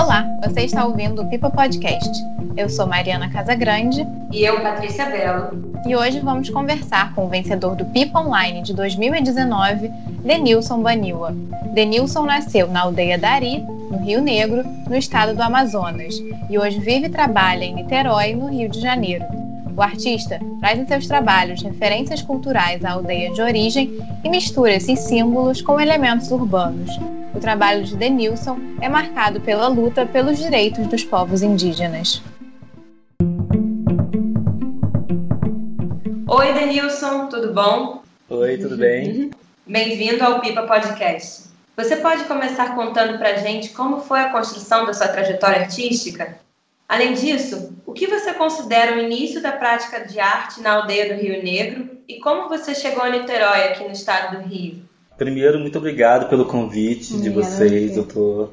Olá, você está ouvindo o Pipa Podcast. Eu sou Mariana Casagrande. E eu, Patrícia Belo. E hoje vamos conversar com o vencedor do Pipa Online de 2019, Denilson Baniwa. Denilson nasceu na aldeia Dari, no Rio Negro, no estado do Amazonas, e hoje vive e trabalha em Niterói, no Rio de Janeiro. O artista traz em seus trabalhos referências culturais à aldeia de origem e mistura esses símbolos com elementos urbanos, o trabalho de Denilson é marcado pela luta pelos direitos dos povos indígenas. Oi, Denilson, tudo bom? Oi, tudo bem? Bem-vindo ao Pipa Podcast. Você pode começar contando pra gente como foi a construção da sua trajetória artística? Além disso, o que você considera o início da prática de arte na aldeia do Rio Negro e como você chegou a Niterói, aqui no estado do Rio? Primeiro, muito obrigado pelo convite de vocês. Eu estou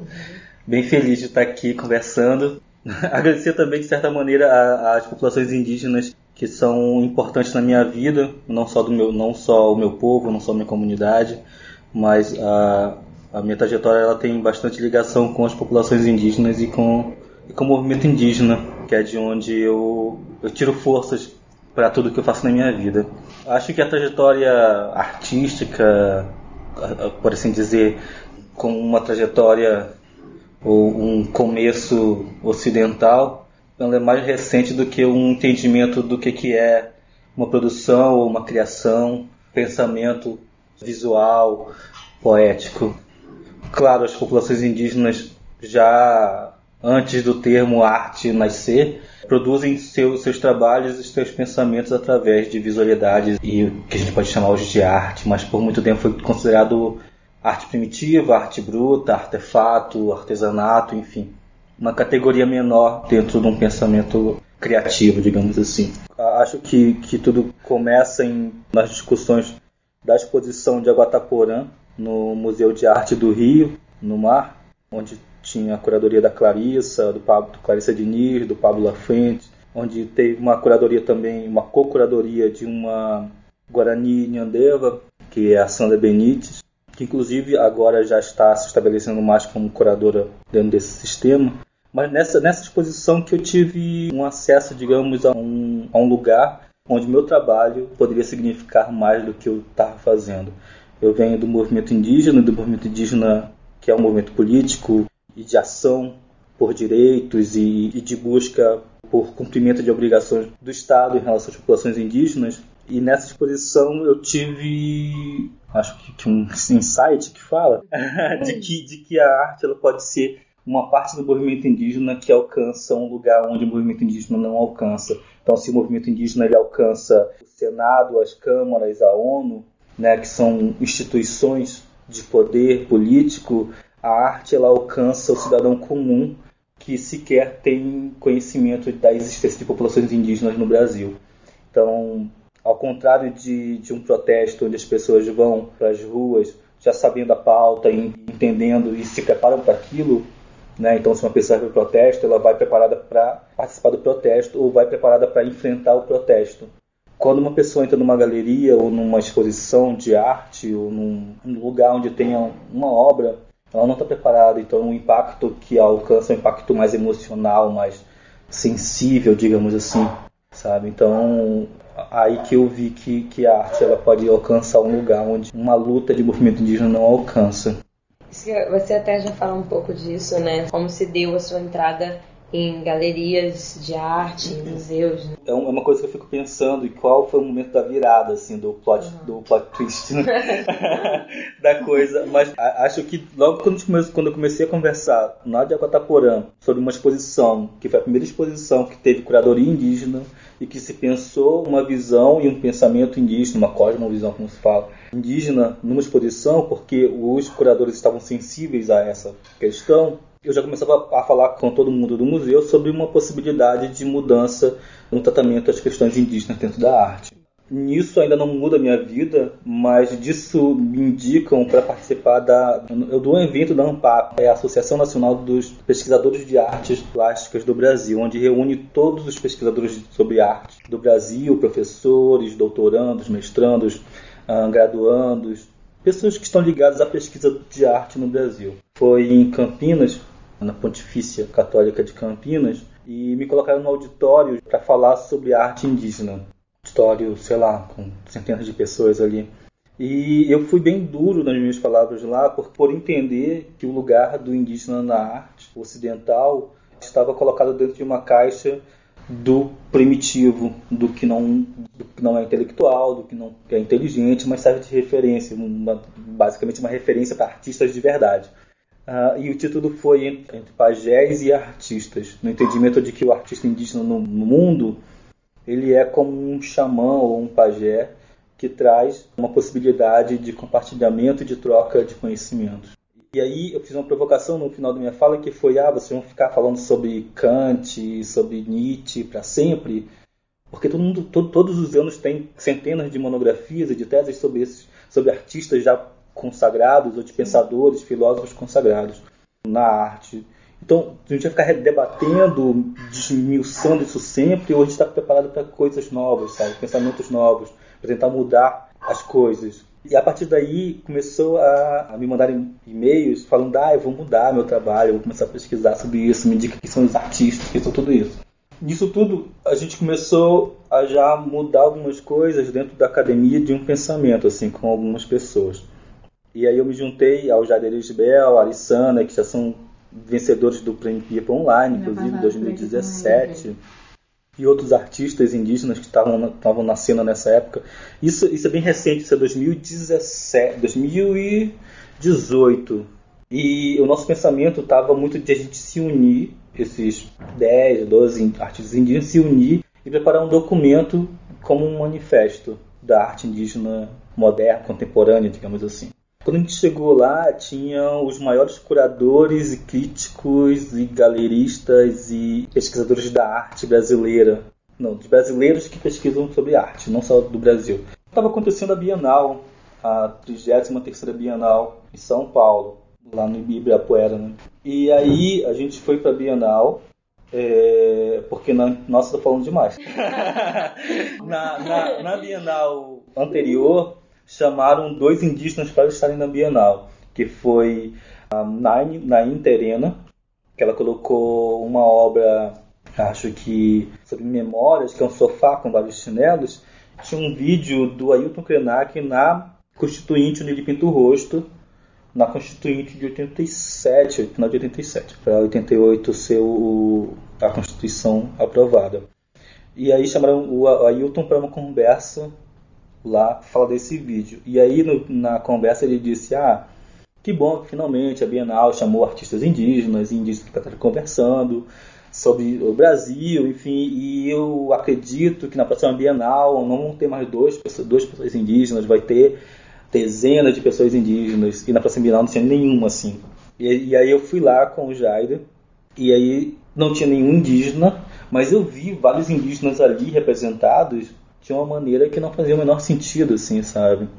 bem feliz de estar aqui conversando. Agradecer também, de certa maneira, às populações indígenas que são importantes na minha vida, não só do meu, não só o meu povo, não só a minha comunidade, mas a, a minha trajetória ela tem bastante ligação com as populações indígenas e com, e com o movimento indígena, que é de onde eu, eu tiro forças para tudo que eu faço na minha vida. Acho que a trajetória artística, por assim dizer, com uma trajetória ou um começo ocidental, ela é mais recente do que um entendimento do que, que é uma produção ou uma criação, pensamento visual, poético. Claro, as populações indígenas já antes do termo arte nascer, produzem seu, seus trabalhos e seus pensamentos através de visualidades e que a gente pode chamar hoje de arte, mas por muito tempo foi considerado arte primitiva, arte bruta, artefato, artesanato, enfim. Uma categoria menor dentro de um pensamento criativo, digamos assim. Acho que, que tudo começa em, nas discussões da exposição de Aguataporã, no Museu de Arte do Rio, no Mar, onde tinha a curadoria da Clarissa, do, Pablo, do Clarissa Diniz, do Pablo Lafrente, onde teve uma curadoria também, uma co-curadoria de uma Guarani Nhandeva, que é a Sandra Benites, que inclusive agora já está se estabelecendo mais como curadora dentro desse sistema. Mas nessa, nessa exposição que eu tive um acesso, digamos, a um, a um lugar onde meu trabalho poderia significar mais do que eu estava fazendo. Eu venho do movimento indígena, do movimento indígena que é um movimento político e de ação por direitos e, e de busca por cumprimento de obrigações do Estado em relação às populações indígenas. E nessa exposição eu tive, acho que, que um insight que fala de que, de que a arte ela pode ser uma parte do movimento indígena que alcança um lugar onde o movimento indígena não alcança. Então, se o movimento indígena ele alcança o Senado, as câmaras, a ONU, né, que são instituições de poder político, a arte ela alcança o cidadão comum que sequer tem conhecimento da existência de populações indígenas no Brasil. Então, ao contrário de, de um protesto onde as pessoas vão para as ruas já sabendo a pauta, entendendo e se preparam para aquilo, né? então se uma pessoa vai para o protesto, ela vai preparada para participar do protesto ou vai preparada para enfrentar o protesto. Quando uma pessoa entra numa galeria ou numa exposição de arte ou num, num lugar onde tenha uma obra, ela não está preparada, então o impacto que alcança é um impacto mais emocional, mais sensível, digamos assim, sabe? Então, aí que eu vi que, que a arte ela pode alcançar um lugar onde uma luta de movimento indígena não alcança. Você até já falou um pouco disso, né? Como se deu a sua entrada em galerias de arte, em museus. Né? É, é uma coisa que eu fico pensando e qual foi o momento da virada assim do plot uhum. do plot twist né? da coisa, mas acho que logo quando, eu comecei a conversar na de Aquataporã sobre uma exposição que foi a primeira exposição que teve curadoria indígena e que se pensou uma visão e um pensamento indígena, uma cosmovisão como se fala, indígena numa exposição, porque os curadores estavam sensíveis a essa questão eu já começava a falar com todo mundo do museu sobre uma possibilidade de mudança no tratamento das questões indígenas dentro da arte. Nisso ainda não muda a minha vida, mas disso me indicam para participar da, eu dou um evento da ANPAP, é a Associação Nacional dos Pesquisadores de Artes Plásticas do Brasil, onde reúne todos os pesquisadores sobre arte do Brasil, professores, doutorandos, mestrandos, ah, graduandos, pessoas que estão ligadas à pesquisa de arte no Brasil. Foi em Campinas na Pontifícia Católica de Campinas, e me colocaram no auditório para falar sobre arte indígena. Auditório, sei lá, com centenas de pessoas ali. E eu fui bem duro nas minhas palavras lá por, por entender que o lugar do indígena na arte ocidental estava colocado dentro de uma caixa do primitivo, do que não, do que não é intelectual, do que não é inteligente, mas serve de referência, uma, basicamente uma referência para artistas de verdade. Uh, e o título foi entre, entre, pajés e artistas, no entendimento de que o artista indígena no, no mundo ele é como um xamã ou um pajé que traz uma possibilidade de compartilhamento e de troca de conhecimentos. E aí eu fiz uma provocação no final da minha fala que foi: ah, vocês vão ficar falando sobre Kant, sobre Nietzsche para sempre, porque todo mundo, todo, todos os anos tem centenas de monografias e de teses sobre esses, sobre artistas já consagrados ou de pensadores, filósofos consagrados na arte. Então, a gente vai ficar debatendo, desmiuçando isso sempre, ou a gente está preparado para coisas novas, sabe? Pensamentos novos, para tentar mudar as coisas. E a partir daí começou a, a me mandar e-mails falando: ah, eu vou mudar meu trabalho, eu vou começar a pesquisar sobre isso, me diga quem são os artistas, quem são tudo isso. Nisso tudo, a gente começou a já mudar algumas coisas dentro da academia de um pensamento, assim, com algumas pessoas. E aí eu me juntei ao Jader Isbel, a Alissana, que já são vencedores do Prêmio Pipa Online, inclusive, em 2017 e outros artistas indígenas que estavam estavam nascendo nessa época. Isso, isso é bem recente, isso é 2017, 2018. E o nosso pensamento estava muito de a gente se unir, esses 10, 12 artistas indígenas se unir e preparar um documento como um manifesto da arte indígena moderna, contemporânea, digamos assim. Quando a gente chegou lá, tinha os maiores curadores e críticos e galeristas e pesquisadores da arte brasileira. Não, dos brasileiros que pesquisam sobre arte, não só do Brasil. Estava acontecendo a Bienal, a 33ª Bienal em São Paulo, lá no Ibirapuera, né? E aí a gente foi para a Bienal, é, porque na, nossa, tô falando demais. na, na, na Bienal anterior, chamaram dois indígenas para estarem na Bienal, que foi a Nain, Nain Terena, que ela colocou uma obra, acho que sobre memórias, que é um sofá com vários chinelos. Tinha um vídeo do Ailton Krenak na Constituinte onde ele pinta o rosto, na Constituinte de 87, final de 87, para 88 ser o, a Constituição aprovada. E aí chamaram o Ailton para uma conversa lá fala desse vídeo. E aí no, na conversa ele disse: Ah, que bom que finalmente a Bienal chamou artistas indígenas, indígenas que estão conversando sobre o Brasil, enfim, e eu acredito que na próxima Bienal não vão ter mais dois, duas pessoas indígenas, vai ter dezenas de pessoas indígenas, e na próxima Bienal não tinha nenhuma assim. E, e aí eu fui lá com o Jair, e aí não tinha nenhum indígena, mas eu vi vários indígenas ali representados de uma maneira que não fazia o menor sentido, assim, sabe?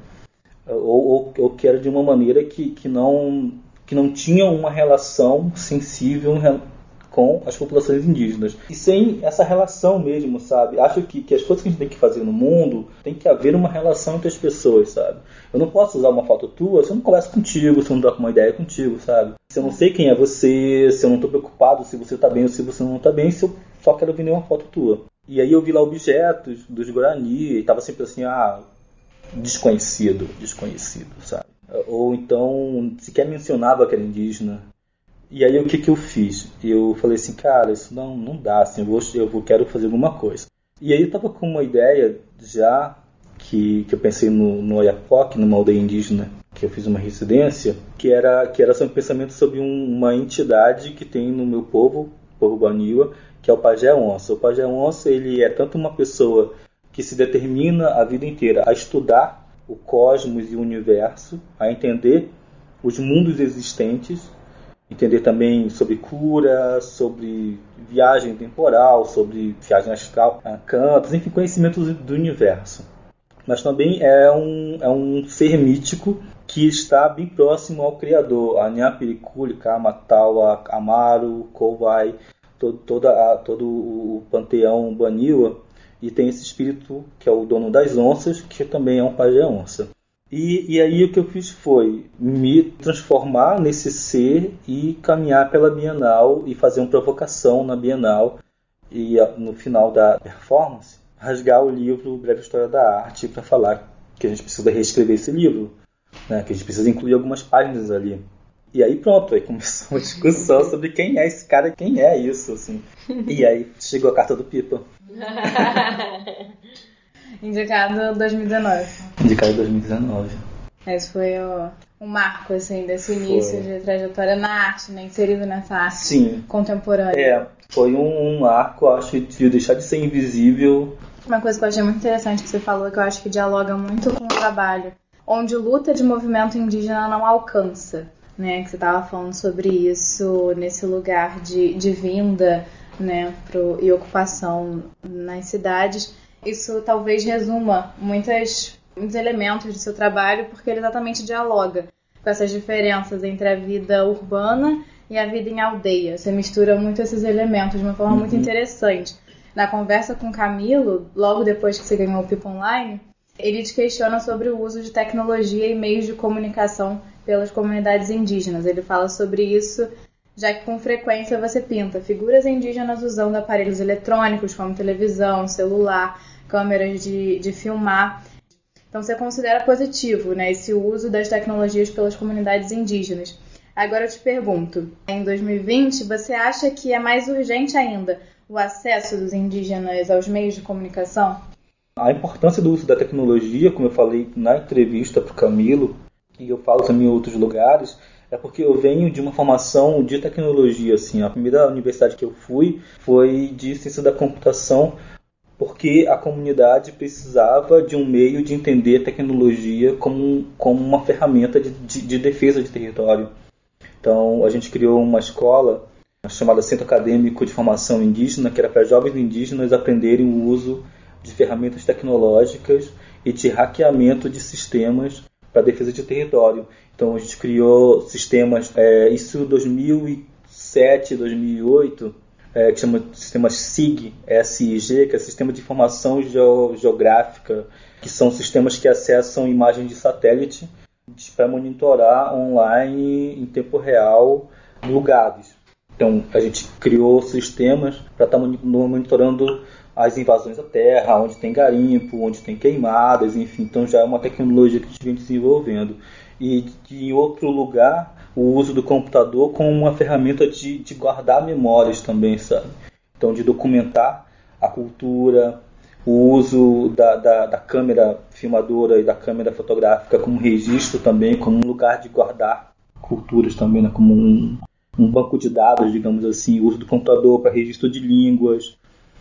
Ou, ou, ou que era de uma maneira que, que, não, que não tinha uma relação sensível com as populações indígenas. E sem essa relação mesmo, sabe? Acho que, que as coisas que a gente tem que fazer no mundo tem que haver uma relação entre as pessoas, sabe? Eu não posso usar uma foto tua se eu não converso contigo, se eu não troco uma ideia contigo, sabe? Se eu não sei quem é você, se eu não estou preocupado se você está bem ou se você não está bem, se eu só quero ver uma foto tua. E aí eu vi lá objetos dos Guarani e tava sempre assim, ah, desconhecido, desconhecido, sabe? Ou então sequer mencionava que era indígena. E aí o que que eu fiz? Eu falei assim, cara, isso não, não dá, assim, eu, vou, eu vou, quero fazer alguma coisa. E aí eu tava com uma ideia já que, que eu pensei no, no Oiapoque, numa aldeia indígena, que eu fiz uma residência, que era, que era um pensamento sobre um, uma entidade que tem no meu povo, povo Baniwa, que é o pajé onça. O pajé onça ele é tanto uma pessoa que se determina a vida inteira a estudar o cosmos e o universo, a entender os mundos existentes, entender também sobre cura, sobre viagem temporal, sobre viagem astral, cantos, enfim, conhecimentos do universo. Mas também é um, é um ser mítico que está bem próximo ao Criador, a Nyapirikuli, Kamatawa, Amaru, Kovai, todo, toda todo o panteão Baniwa. E tem esse espírito que é o dono das onças, que também é um pajé onça. E, e aí o que eu fiz foi me transformar nesse ser e caminhar pela Bienal e fazer uma provocação na Bienal. E no final da performance rasgar o livro Breve História da Arte para falar que a gente precisa reescrever esse livro, né? que a gente precisa incluir algumas páginas ali. E aí pronto, aí começou uma discussão sobre quem é esse cara, quem é isso, assim. E aí chegou a carta do Pipa. Indicado 2019. Indicado 2019. Esse foi o, um marco, assim, desse início foi. de trajetória na arte, né? Inserido nessa arte Sim. contemporânea. É, foi um, um marco, acho, de deixar de ser invisível. Uma coisa que eu achei muito interessante que você falou, que eu acho que dialoga muito com o trabalho, onde luta de movimento indígena não alcança, né? Que você estava falando sobre isso nesse lugar de, de vinda, né? Pro, e ocupação nas cidades. Isso talvez resuma muitas muitos elementos do seu trabalho, porque ele exatamente dialoga com essas diferenças entre a vida urbana e a vida em aldeia. Você mistura muito esses elementos de uma forma uhum. muito interessante. Na conversa com Camilo, logo depois que você ganhou o PIP Online, ele te questiona sobre o uso de tecnologia e meios de comunicação pelas comunidades indígenas. Ele fala sobre isso, já que com frequência você pinta figuras indígenas usando aparelhos eletrônicos como televisão, celular, câmeras de, de filmar então você considera positivo né, esse uso das tecnologias pelas comunidades indígenas. Agora eu te pergunto, em 2020, você acha que é mais urgente ainda o acesso dos indígenas aos meios de comunicação? A importância do uso da tecnologia, como eu falei na entrevista para o Camilo, e eu falo também em outros lugares, é porque eu venho de uma formação de tecnologia. Assim, a primeira universidade que eu fui foi de ciência da computação porque a comunidade precisava de um meio de entender tecnologia como, como uma ferramenta de, de, de defesa de território. Então, a gente criou uma escola chamada Centro Acadêmico de Formação Indígena, que era para jovens indígenas aprenderem o uso de ferramentas tecnológicas e de hackeamento de sistemas para defesa de território. Então, a gente criou sistemas, é, isso em 2007, 2008, é, que chama de sistema SIG, SIG, que é Sistema de Informação Geográfica, que são sistemas que acessam imagens de satélite para monitorar online em tempo real lugares. Então, a gente criou sistemas para estar tá monitorando as invasões à terra, onde tem garimpo, onde tem queimadas, enfim. Então, já é uma tecnologia que a gente vem desenvolvendo. E em outro lugar, o uso do computador como uma ferramenta de, de guardar memórias também, sabe? Então, de documentar a cultura, o uso da, da, da, câmera filmadora e da câmera fotográfica como registro também, como um lugar de guardar culturas também, né? como um, um banco de dados, digamos assim, o uso do computador para registro de línguas,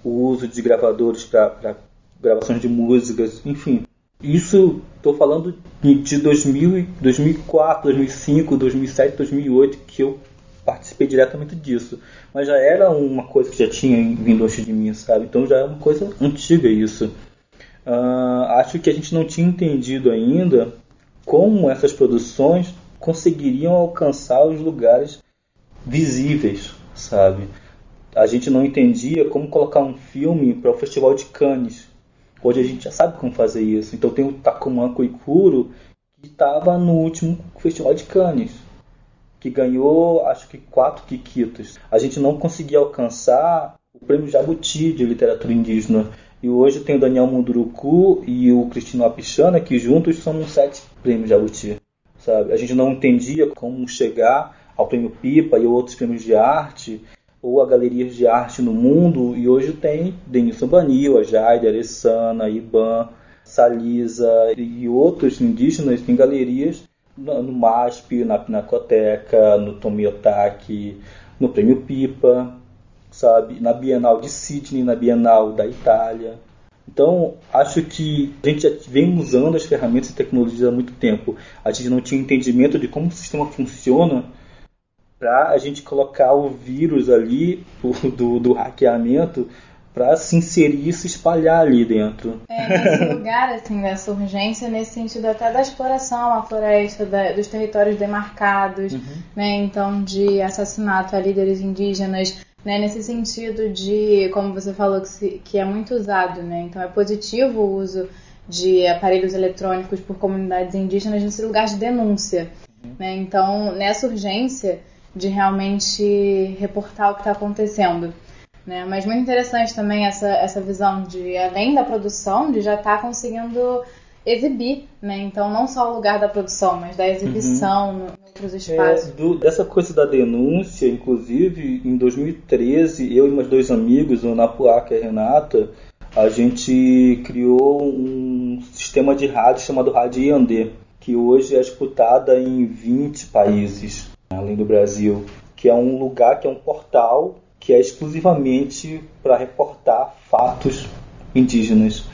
o uso de gravadores para gravações de músicas, enfim. Isso estou falando de 2000, 2004, 2005, 2007, 2008 que eu participei diretamente disso. Mas já era uma coisa que já tinha vindo antes de mim, sabe? Então já é uma coisa antiga isso. Uh, acho que a gente não tinha entendido ainda como essas produções conseguiriam alcançar os lugares visíveis, sabe? A gente não entendia como colocar um filme para o Festival de Cannes, Hoje a gente já sabe como fazer isso. Então tem o Takuman Koikuro, que estava no último Festival de Cannes, que ganhou acho que quatro Kikitos. A gente não conseguia alcançar o prêmio Jabuti de literatura indígena. E hoje tem o Daniel Munduruku e o Cristino Apichana, que juntos somos sete prêmios Jabuti. Sabe? A gente não entendia como chegar ao prêmio Pipa e outros prêmios de arte ou a galerias de arte no mundo, e hoje tem Denilson Banil, a Jaide, Alessana, Iban, Salisa e outros indígenas em galerias no MASP, na Pinacoteca, no Tomiotaki, no Prêmio Pipa, sabe, na Bienal de Sydney, na Bienal da Itália. Então, acho que a gente já vem usando as ferramentas e tecnologias há muito tempo. A gente não tinha entendimento de como o sistema funciona para a gente colocar o vírus ali do, do hackeamento para se inserir e se espalhar ali dentro. É, nesse lugar, assim, dessa urgência, nesse sentido até da exploração à floresta, da, dos territórios demarcados, uhum. né, então de assassinato a líderes indígenas, né, nesse sentido de, como você falou, que, se, que é muito usado, né, então é positivo o uso de aparelhos eletrônicos por comunidades indígenas nesse lugar de denúncia. Uhum. Né? Então, nessa urgência de realmente reportar o que está acontecendo. Né? Mas muito interessante também essa, essa visão de, além da produção, de já estar tá conseguindo exibir, né? Então não só o lugar da produção, mas da exibição uhum. em outros espaços. É, do, dessa coisa da denúncia, inclusive em 2013, eu e meus dois amigos, o Napuaca e a Renata, a gente criou um sistema de rádio chamado Rádio Iandê, que hoje é escutada em 20 países, além do Brasil, que é um lugar, que é um portal que é exclusivamente para reportar fatos indígenas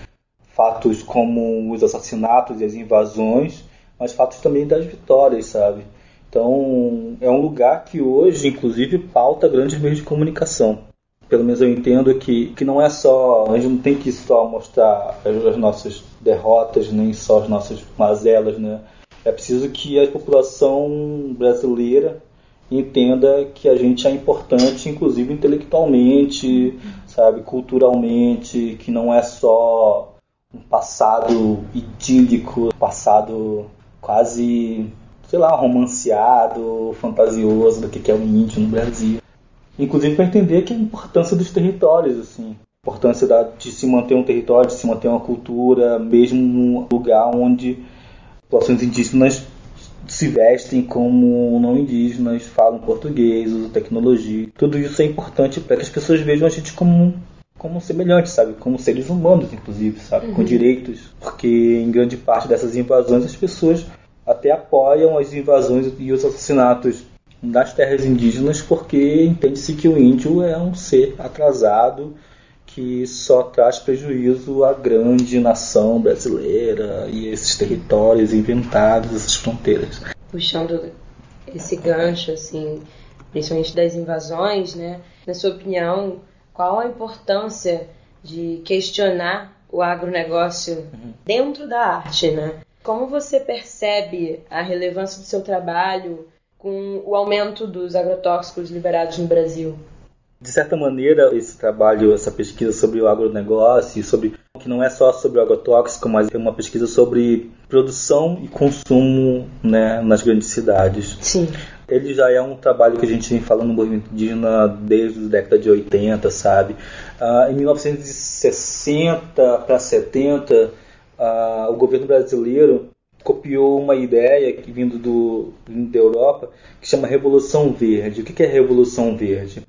fatos como os assassinatos e as invasões, mas fatos também das vitórias, sabe? Então, é um lugar que hoje, inclusive, pauta grandes meios de comunicação. Pelo menos eu entendo que, que não é só. A gente não tem que só mostrar as, as nossas derrotas, nem só as nossas mazelas, né? É preciso que a população brasileira entenda que a gente é importante, inclusive intelectualmente, sabe, culturalmente, que não é só um passado idílico, passado quase, sei lá, romanceado, fantasioso do que é o índio no Brasil. Inclusive para entender que a importância dos territórios, assim, a importância de se manter um território, de se manter uma cultura, mesmo num lugar onde populações indígenas se vestem como não indígenas, falam português, usam tecnologia. Tudo isso é importante para que as pessoas vejam a gente como como semelhantes, sabe? Como seres humanos, inclusive, sabe? Uhum. Com direitos. Porque em grande parte dessas invasões as pessoas até apoiam as invasões e os assassinatos das terras indígenas porque entende-se que o índio é um ser atrasado que só traz prejuízo à grande nação brasileira e esses territórios inventados, essas fronteiras. Puxando esse gancho, assim, principalmente das invasões, né? Na sua opinião, qual a importância de questionar o agronegócio uhum. dentro da arte, né? Como você percebe a relevância do seu trabalho com o aumento dos agrotóxicos liberados no Brasil? De certa maneira, esse trabalho, essa pesquisa sobre o agronegócio, sobre que não é só sobre o agrotóxico, mas é uma pesquisa sobre produção e consumo né, nas grandes cidades. Sim ele já é um trabalho que a gente vem falando no movimento indígena desde a década de 80, sabe? Uh, em 1960 para 70, uh, o governo brasileiro copiou uma ideia que vindo do, da Europa que chama Revolução Verde. O que é Revolução Verde?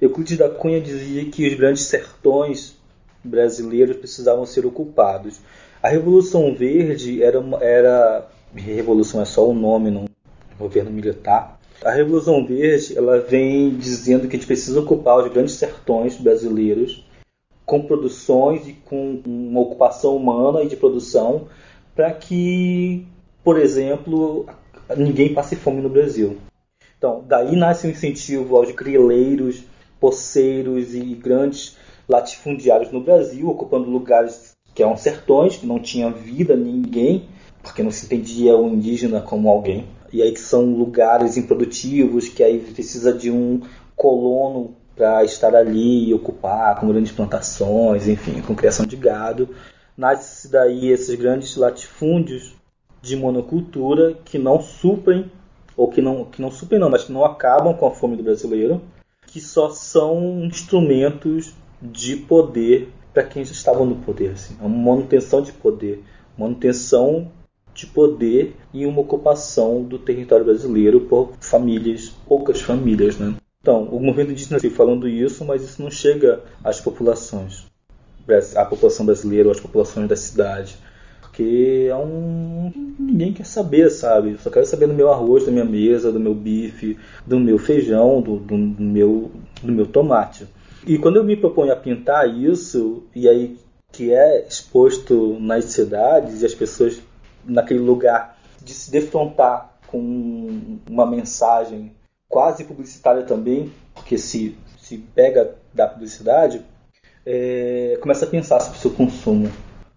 Euclides da Cunha dizia que os grandes sertões brasileiros precisavam ser ocupados. A Revolução Verde era, era revolução é só o nome, não governo militar, a Revolução Verde ela vem dizendo que a gente precisa ocupar os grandes sertões brasileiros com produções e com uma ocupação humana e de produção para que, por exemplo, ninguém passe fome no Brasil. Então, daí nasce um incentivo aos grileiros, poceiros e grandes latifundiários no Brasil, ocupando lugares que eram sertões, que não tinha vida ninguém, porque não se entendia o indígena como alguém e aí que são lugares improdutivos, que aí precisa de um colono para estar ali e ocupar com grandes plantações, enfim, com criação de gado. Nasce daí esses grandes latifúndios de monocultura que não suprem, ou que não, que não suprem não, mas que não acabam com a fome do brasileiro, que só são instrumentos de poder para quem já estava no poder. Assim. É uma manutenção de poder, manutenção de poder e uma ocupação do território brasileiro por famílias, poucas famílias, né? Então, o movimento indígena está falando isso, mas isso não chega às populações, à população brasileira ou às populações da cidade. Porque é um. ninguém quer saber, sabe? Só quero saber do meu arroz, da minha mesa, do meu bife, do meu feijão, do, do, do meu, do meu tomate. E quando eu me proponho a pintar isso, e aí que é exposto nas cidades e as pessoas naquele lugar de se defrontar com uma mensagem quase publicitária também, porque se, se pega da publicidade, é, começa a pensar sobre o seu consumo.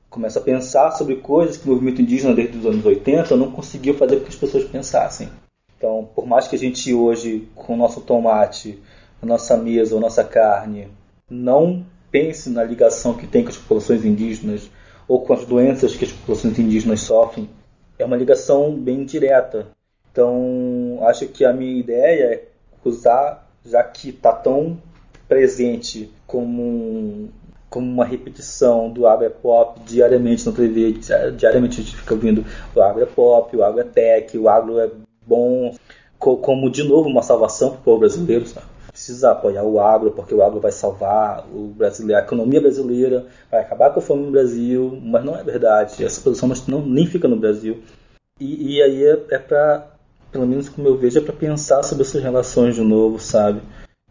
Começa a pensar sobre coisas que o movimento indígena desde os anos 80 não conseguiu fazer com que as pessoas pensassem. Então, por mais que a gente hoje, com o nosso tomate, a nossa mesa, a nossa carne, não pense na ligação que tem com as populações indígenas, ou com as doenças que as populações indígenas sofrem, é uma ligação bem direta. Então, acho que a minha ideia é usar, já que está tão presente como, um, como uma repetição do agro pop diariamente na TV, diariamente a gente fica ouvindo o agro pop, o agro é tech, o agro é bom, como de novo uma salvação para o povo brasileiro, sabe? precisa apoiar o agro, porque o agro vai salvar o brasileiro, a economia brasileira, vai acabar com a fome no Brasil, mas não é verdade. Essa produção não, nem fica no Brasil. E, e aí é, é para, pelo menos como eu vejo, é para pensar sobre essas relações de novo, sabe?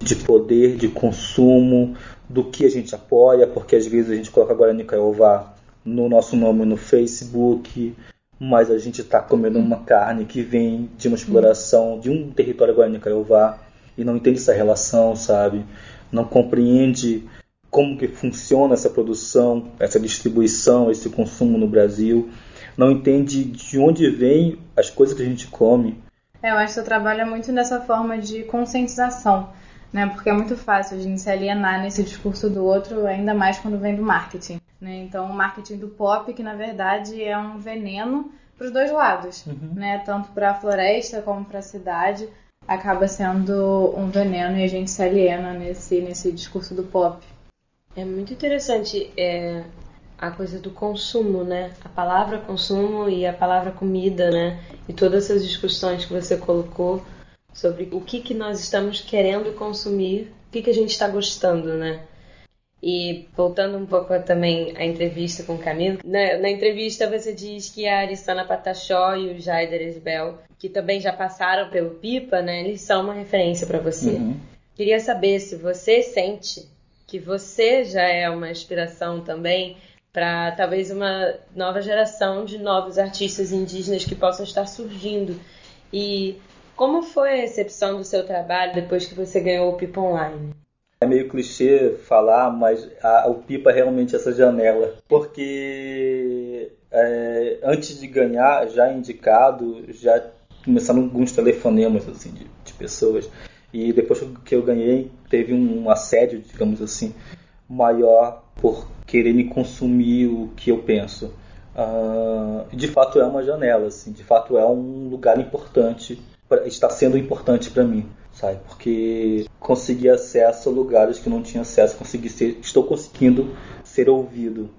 De poder, de consumo, do que a gente apoia, porque às vezes a gente coloca Guarani Caiová no nosso nome no Facebook, mas a gente está comendo uma carne que vem de uma exploração de um território Guarani Caiová e não entende essa relação, sabe? Não compreende como que funciona essa produção, essa distribuição, esse consumo no Brasil, não entende de onde vem as coisas que a gente come. É, eu acho que você trabalha muito nessa forma de conscientização, né? Porque é muito fácil a gente se alienar nesse discurso do outro, ainda mais quando vem do marketing, né? Então, o marketing do pop, que na verdade é um veneno para os dois lados, uhum. né? Tanto para a floresta como para a cidade acaba sendo um veneno e a gente se aliena nesse, nesse discurso do pop. É muito interessante é, a coisa do consumo, né? A palavra consumo e a palavra comida, né? E todas essas discussões que você colocou sobre o que, que nós estamos querendo consumir, o que, que a gente está gostando, né? E voltando um pouco também à entrevista com o Camilo, na, na entrevista você diz que a Arissana Patachó e o Jaider Esbel, que também já passaram pelo Pipa, né, eles são uma referência para você. Uhum. Queria saber se você sente que você já é uma inspiração também para talvez uma nova geração de novos artistas indígenas que possam estar surgindo. E como foi a recepção do seu trabalho depois que você ganhou o Pipa Online? É meio clichê falar, mas a, o Pipa é realmente essa janela. Porque é, antes de ganhar, já indicado, já começaram alguns telefonemas assim, de, de pessoas. E depois que eu ganhei, teve um assédio, digamos assim, maior por querer me consumir o que eu penso. Uh, de fato é uma janela, assim, de fato é um lugar importante, está sendo importante para mim sabe? Porque consegui acesso a lugares que não tinha acesso, consegui ser, estou conseguindo ser ouvido.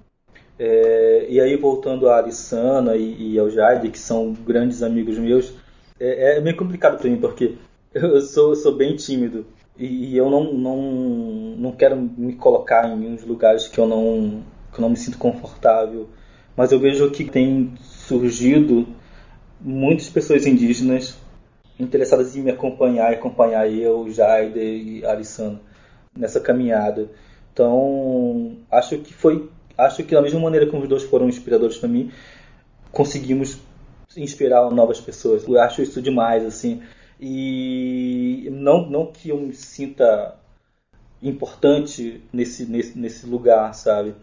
É, e aí voltando a Arissana e, e ao Jade, que são grandes amigos meus, é, é meio complicado para mim porque eu sou, sou bem tímido e, e eu não, não, não quero me colocar em uns lugares que eu não que eu não me sinto confortável. Mas eu vejo que tem surgido muitas pessoas indígenas interessadas em me acompanhar e acompanhar eu, Jaide e Arissana nessa caminhada. Então, acho que foi, acho que da mesma maneira como os dois foram inspiradores para mim, conseguimos inspirar novas pessoas. Eu acho isso demais, assim. E não, não que eu me sinta importante nesse, nesse, nesse lugar, sabe?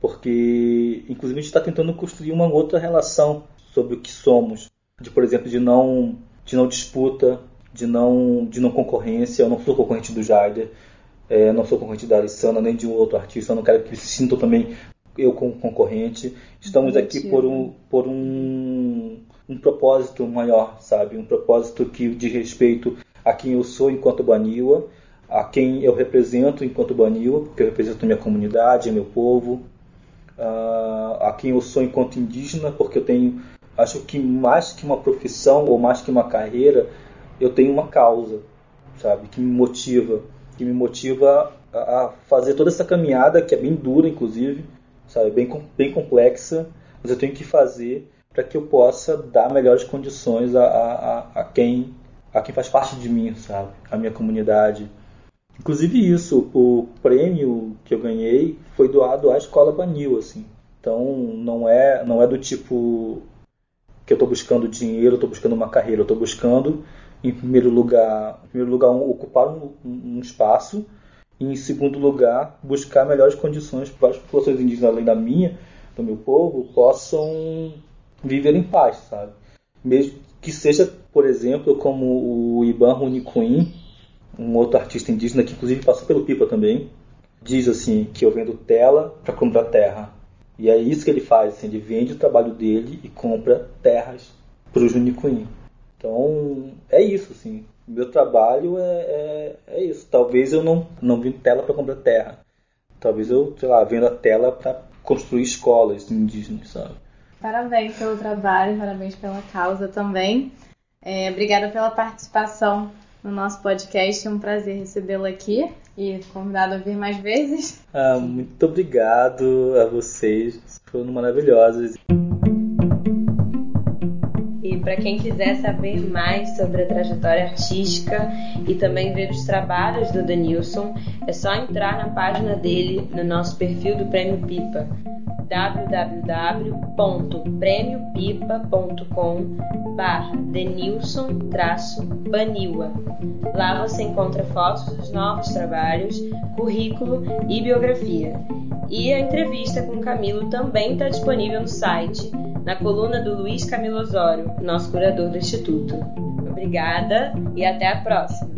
Porque, inclusive, a gente está tentando construir uma outra relação sobre o que somos. De, por exemplo, de não de não disputa, de não, de não concorrência. Eu não sou concorrente do Jaider, é, não sou concorrente da Alessandra, nem de um outro artista. Eu não quero que se sintam também eu como concorrente. Estamos aqui por um, por um, um propósito maior, sabe? Um propósito que de respeito a quem eu sou enquanto Baniwa, a quem eu represento enquanto Baniwa, porque eu represento a minha comunidade, meu povo, uh, a quem eu sou enquanto indígena, porque eu tenho Acho que mais que uma profissão ou mais que uma carreira, eu tenho uma causa, sabe, que me motiva, que me motiva a fazer toda essa caminhada que é bem dura, inclusive, sabe, bem bem complexa, mas eu tenho que fazer para que eu possa dar melhores condições a, a, a quem a quem faz parte de mim, sabe, a minha comunidade. Inclusive isso, o prêmio que eu ganhei foi doado à escola Banil, assim. Então não é não é do tipo que eu estou buscando dinheiro, estou buscando uma carreira, estou buscando, em primeiro lugar, em primeiro lugar um, ocupar um, um, espaço e, em segundo lugar, buscar melhores condições para as populações indígenas, além da minha, do meu povo, possam viver em paz, sabe? Mesmo que seja, por exemplo, como o Iban Runicuim, um outro artista indígena que inclusive passou pelo Pipa também, diz assim que eu vendo tela para comprar terra. E é isso que ele faz, assim, ele vende o trabalho dele e compra terras para o Junicuim. Então, é isso, assim. Meu trabalho é, é, é isso. Talvez eu não, não vim tela para comprar terra. Talvez eu, sei lá, venda tela para construir escolas indígenas, sabe? Parabéns pelo trabalho, parabéns pela causa também. É, obrigada pela participação no nosso podcast. É um prazer recebê-lo aqui e convidado a vir mais vezes. Ah, muito obrigado a vocês, foram maravilhosos. E para quem quiser saber mais sobre a trajetória artística e também ver os trabalhos do Denilson, é só entrar na página dele no nosso perfil do Prêmio Pipa www.premiopipa.com barra denilson-baniwa. Lá você encontra fotos dos novos trabalhos, currículo e biografia. E a entrevista com Camilo também está disponível no site, na coluna do Luiz Camilo Osório, nosso curador do Instituto. Obrigada e até a próxima!